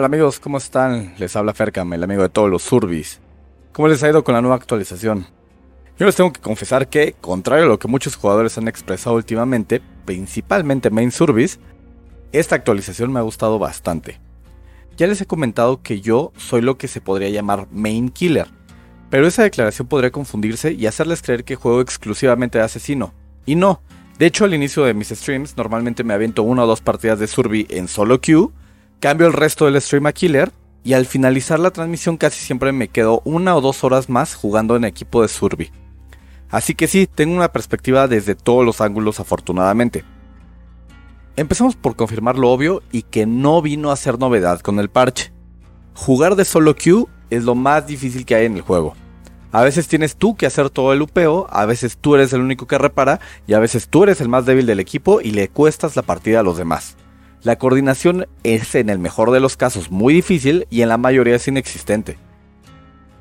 Hola amigos, ¿cómo están? Les habla Fercam, el amigo de todos los Surbis. ¿Cómo les ha ido con la nueva actualización? Yo les tengo que confesar que, contrario a lo que muchos jugadores han expresado últimamente, principalmente Main Surbis, esta actualización me ha gustado bastante. Ya les he comentado que yo soy lo que se podría llamar Main Killer, pero esa declaración podría confundirse y hacerles creer que juego exclusivamente de asesino. Y no, de hecho al inicio de mis streams normalmente me aviento una o dos partidas de Surby en solo queue, cambio el resto del stream a Killer y al finalizar la transmisión casi siempre me quedo una o dos horas más jugando en equipo de Surby. Así que sí, tengo una perspectiva desde todos los ángulos afortunadamente. Empezamos por confirmar lo obvio y que no vino a ser novedad con el parche. Jugar de solo queue es lo más difícil que hay en el juego. A veces tienes tú que hacer todo el upeo, a veces tú eres el único que repara y a veces tú eres el más débil del equipo y le cuestas la partida a los demás. La coordinación es en el mejor de los casos muy difícil y en la mayoría es inexistente.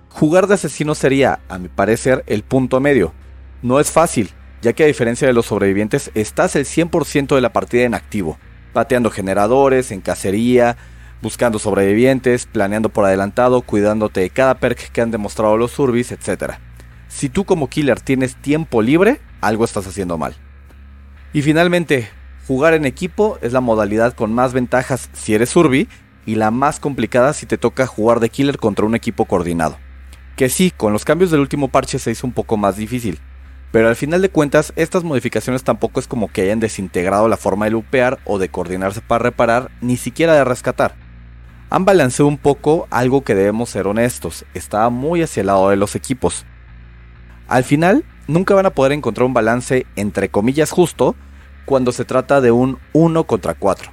Jugar de asesino sería, a mi parecer, el punto medio. No es fácil, ya que a diferencia de los sobrevivientes, estás el 100% de la partida en activo, pateando generadores, en cacería, buscando sobrevivientes, planeando por adelantado, cuidándote de cada perk que han demostrado los Surbis, etc. Si tú como killer tienes tiempo libre, algo estás haciendo mal. Y finalmente, jugar en equipo es la modalidad con más ventajas si eres Surbi y la más complicada si te toca jugar de killer contra un equipo coordinado. Que sí, con los cambios del último parche se hizo un poco más difícil, pero al final de cuentas, estas modificaciones tampoco es como que hayan desintegrado la forma de lupear o de coordinarse para reparar, ni siquiera de rescatar. Han balanceado un poco algo que debemos ser honestos, estaba muy hacia el lado de los equipos. Al final, nunca van a poder encontrar un balance entre comillas justo cuando se trata de un 1 contra 4.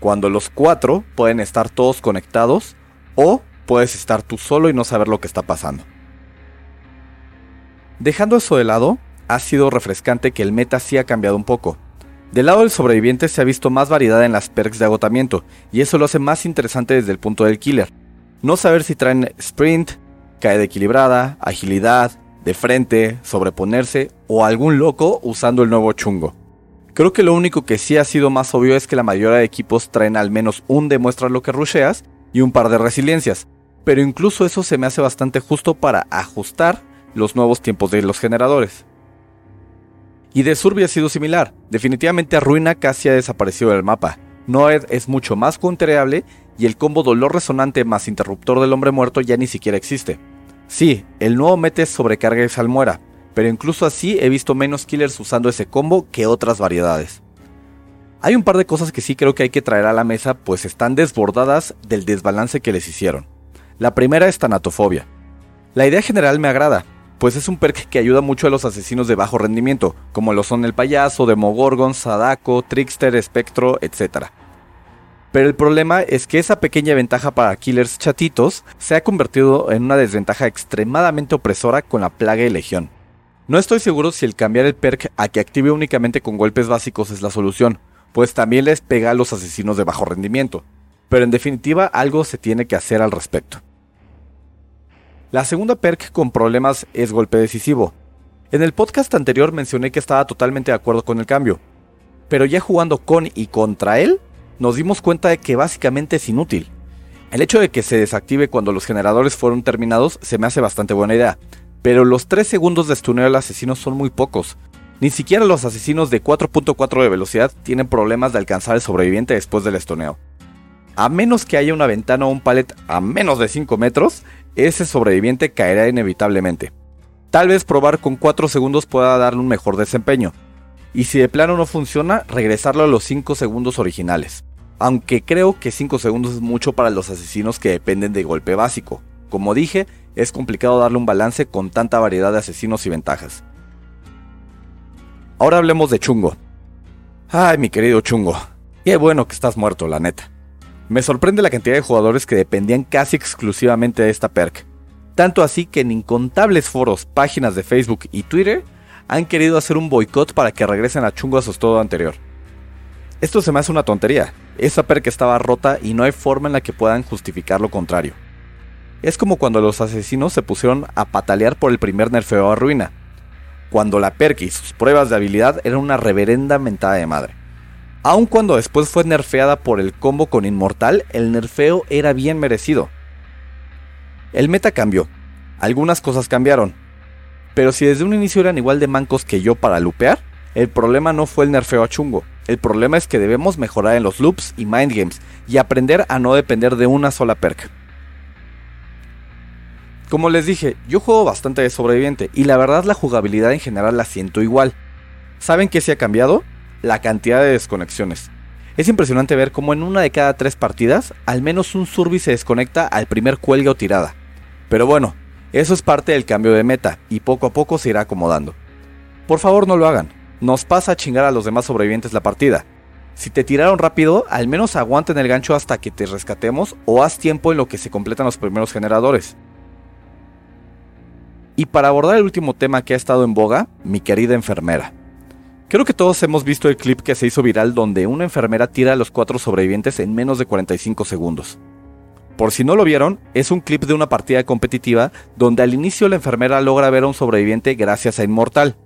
Cuando los 4 pueden estar todos conectados o puedes estar tú solo y no saber lo que está pasando. Dejando eso de lado, ha sido refrescante que el meta sí ha cambiado un poco. Del lado del sobreviviente se ha visto más variedad en las perks de agotamiento, y eso lo hace más interesante desde el punto del killer. No saber si traen sprint, caída equilibrada, agilidad, de frente, sobreponerse o algún loco usando el nuevo chungo. Creo que lo único que sí ha sido más obvio es que la mayoría de equipos traen al menos un demuestra lo que rusheas y un par de resiliencias, pero incluso eso se me hace bastante justo para ajustar los nuevos tiempos de los generadores. Y de Surbi ha sido similar. Definitivamente Ruina casi ha desaparecido del mapa. Noed es mucho más counterable y el combo dolor resonante más interruptor del hombre muerto ya ni siquiera existe. Sí, el nuevo mete sobrecarga y salmuera, pero incluso así he visto menos killers usando ese combo que otras variedades. Hay un par de cosas que sí creo que hay que traer a la mesa pues están desbordadas del desbalance que les hicieron. La primera es tanatofobia. La idea general me agrada, pues es un perk que ayuda mucho a los asesinos de bajo rendimiento, como lo son el payaso, Demogorgon, Sadako, Trickster, Espectro, etc. Pero el problema es que esa pequeña ventaja para killers chatitos se ha convertido en una desventaja extremadamente opresora con la plaga de legión. No estoy seguro si el cambiar el perk a que active únicamente con golpes básicos es la solución, pues también les pega a los asesinos de bajo rendimiento, pero en definitiva algo se tiene que hacer al respecto. La segunda perk con problemas es golpe decisivo. En el podcast anterior mencioné que estaba totalmente de acuerdo con el cambio, pero ya jugando con y contra él, nos dimos cuenta de que básicamente es inútil. El hecho de que se desactive cuando los generadores fueron terminados se me hace bastante buena idea, pero los 3 segundos de stuneo del asesino son muy pocos. Ni siquiera los asesinos de 4.4 de velocidad tienen problemas de alcanzar el sobreviviente después del estuneo. A menos que haya una ventana o un palet a menos de 5 metros, ese sobreviviente caerá inevitablemente. Tal vez probar con 4 segundos pueda darle un mejor desempeño. Y si de plano no funciona, regresarlo a los 5 segundos originales. Aunque creo que 5 segundos es mucho para los asesinos que dependen de golpe básico. Como dije, es complicado darle un balance con tanta variedad de asesinos y ventajas. Ahora hablemos de Chungo. Ay, mi querido Chungo. Qué bueno que estás muerto, la neta. Me sorprende la cantidad de jugadores que dependían casi exclusivamente de esta perk. Tanto así que en incontables foros, páginas de Facebook y Twitter han querido hacer un boicot para que regresen a Chungo a su estado anterior. Esto se me hace una tontería. Esa perk estaba rota y no hay forma en la que puedan justificar lo contrario. Es como cuando los asesinos se pusieron a patalear por el primer nerfeo a ruina. Cuando la perk y sus pruebas de habilidad eran una reverenda mentada de madre. Aun cuando después fue nerfeada por el combo con Inmortal, el nerfeo era bien merecido. El meta cambió, algunas cosas cambiaron, pero si desde un inicio eran igual de mancos que yo para lupear, el problema no fue el nerfeo a chungo, el problema es que debemos mejorar en los loops y mind games y aprender a no depender de una sola perk. Como les dije, yo juego bastante de sobreviviente y la verdad la jugabilidad en general la siento igual. ¿Saben qué se ha cambiado? la cantidad de desconexiones. Es impresionante ver cómo en una de cada tres partidas, al menos un surbi se desconecta al primer cuelga o tirada. Pero bueno, eso es parte del cambio de meta y poco a poco se irá acomodando. Por favor no lo hagan, nos pasa a chingar a los demás sobrevivientes la partida. Si te tiraron rápido, al menos aguanten el gancho hasta que te rescatemos o haz tiempo en lo que se completan los primeros generadores. Y para abordar el último tema que ha estado en boga, mi querida enfermera. Creo que todos hemos visto el clip que se hizo viral donde una enfermera tira a los cuatro sobrevivientes en menos de 45 segundos. Por si no lo vieron, es un clip de una partida competitiva donde al inicio la enfermera logra ver a un sobreviviente gracias a Inmortal.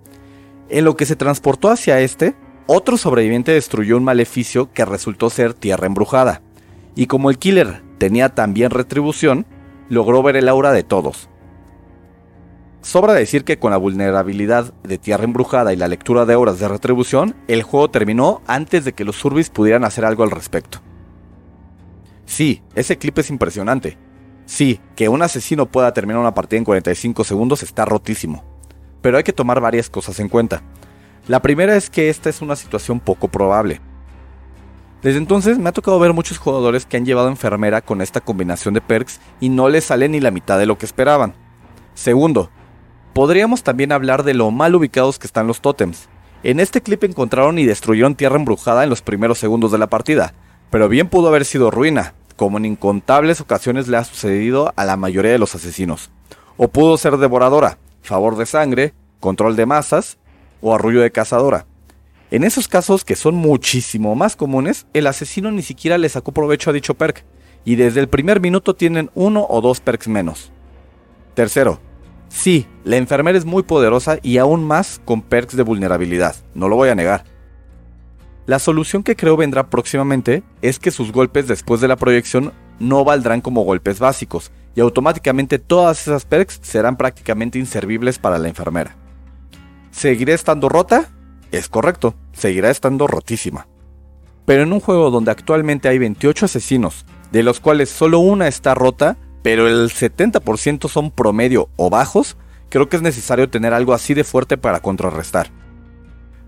En lo que se transportó hacia este, otro sobreviviente destruyó un maleficio que resultó ser tierra embrujada. Y como el killer tenía también retribución, logró ver el aura de todos, Sobra decir que con la vulnerabilidad de Tierra Embrujada y la lectura de horas de retribución, el juego terminó antes de que los Surbis pudieran hacer algo al respecto. Sí, ese clip es impresionante. Sí, que un asesino pueda terminar una partida en 45 segundos está rotísimo. Pero hay que tomar varias cosas en cuenta. La primera es que esta es una situación poco probable. Desde entonces me ha tocado ver muchos jugadores que han llevado enfermera con esta combinación de perks y no les sale ni la mitad de lo que esperaban. Segundo, Podríamos también hablar de lo mal ubicados que están los tótems. En este clip encontraron y destruyeron tierra embrujada en los primeros segundos de la partida, pero bien pudo haber sido ruina, como en incontables ocasiones le ha sucedido a la mayoría de los asesinos. O pudo ser devoradora, favor de sangre, control de masas o arrullo de cazadora. En esos casos, que son muchísimo más comunes, el asesino ni siquiera le sacó provecho a dicho perk, y desde el primer minuto tienen uno o dos perks menos. Tercero, Sí, la enfermera es muy poderosa y aún más con perks de vulnerabilidad, no lo voy a negar. La solución que creo vendrá próximamente es que sus golpes después de la proyección no valdrán como golpes básicos y automáticamente todas esas perks serán prácticamente inservibles para la enfermera. ¿Seguirá estando rota? Es correcto, seguirá estando rotísima. Pero en un juego donde actualmente hay 28 asesinos, de los cuales solo una está rota, pero el 70% son promedio o bajos, creo que es necesario tener algo así de fuerte para contrarrestar.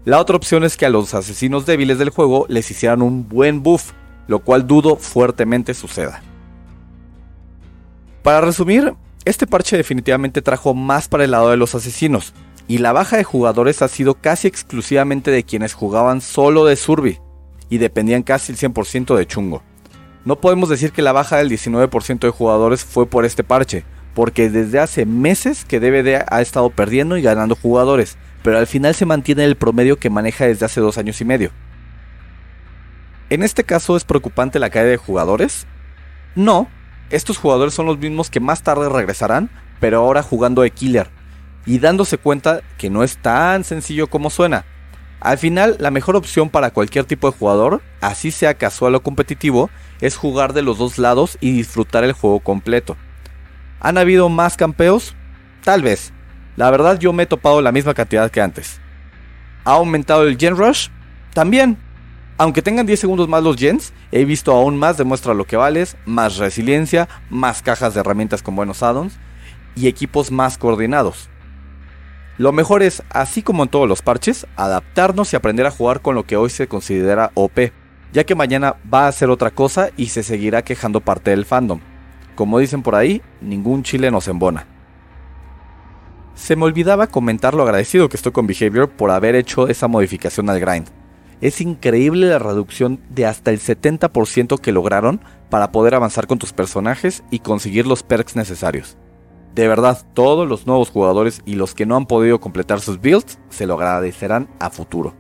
La otra opción es que a los asesinos débiles del juego les hicieran un buen buff, lo cual dudo fuertemente suceda. Para resumir, este parche definitivamente trajo más para el lado de los asesinos, y la baja de jugadores ha sido casi exclusivamente de quienes jugaban solo de Survi, y dependían casi el 100% de Chungo. No podemos decir que la baja del 19% de jugadores fue por este parche, porque desde hace meses que DVD ha estado perdiendo y ganando jugadores, pero al final se mantiene el promedio que maneja desde hace dos años y medio. ¿En este caso es preocupante la caída de jugadores? No, estos jugadores son los mismos que más tarde regresarán, pero ahora jugando de killer, y dándose cuenta que no es tan sencillo como suena. Al final, la mejor opción para cualquier tipo de jugador, así sea casual o competitivo, es jugar de los dos lados y disfrutar el juego completo. ¿Han habido más campeos? Tal vez. La verdad yo me he topado la misma cantidad que antes. ¿Ha aumentado el Gen Rush? También. Aunque tengan 10 segundos más los gens, he visto aún más demuestra lo que vales, más resiliencia, más cajas de herramientas con buenos addons y equipos más coordinados. Lo mejor es, así como en todos los parches, adaptarnos y aprender a jugar con lo que hoy se considera OP ya que mañana va a ser otra cosa y se seguirá quejando parte del fandom. Como dicen por ahí, ningún chile nos embona. Se me olvidaba comentar lo agradecido que estoy con Behavior por haber hecho esa modificación al grind. Es increíble la reducción de hasta el 70% que lograron para poder avanzar con tus personajes y conseguir los perks necesarios. De verdad, todos los nuevos jugadores y los que no han podido completar sus builds se lo agradecerán a futuro.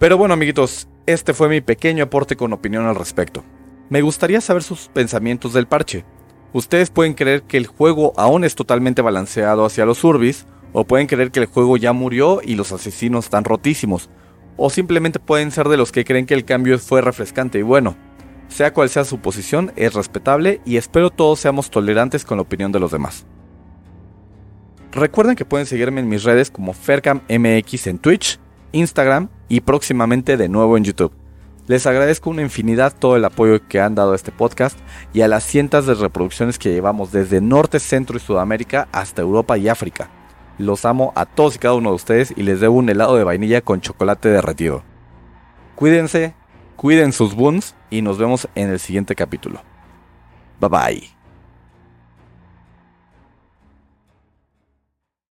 Pero bueno amiguitos, este fue mi pequeño aporte con opinión al respecto. Me gustaría saber sus pensamientos del parche. Ustedes pueden creer que el juego aún es totalmente balanceado hacia los urbis, o pueden creer que el juego ya murió y los asesinos están rotísimos, o simplemente pueden ser de los que creen que el cambio fue refrescante y bueno, sea cual sea su posición, es respetable y espero todos seamos tolerantes con la opinión de los demás. Recuerden que pueden seguirme en mis redes como FercamMX en Twitch, Instagram y próximamente de nuevo en YouTube. Les agradezco una infinidad todo el apoyo que han dado a este podcast y a las cientos de reproducciones que llevamos desde Norte, Centro y Sudamérica hasta Europa y África. Los amo a todos y cada uno de ustedes y les debo un helado de vainilla con chocolate derretido. Cuídense, cuiden sus boons y nos vemos en el siguiente capítulo. Bye bye.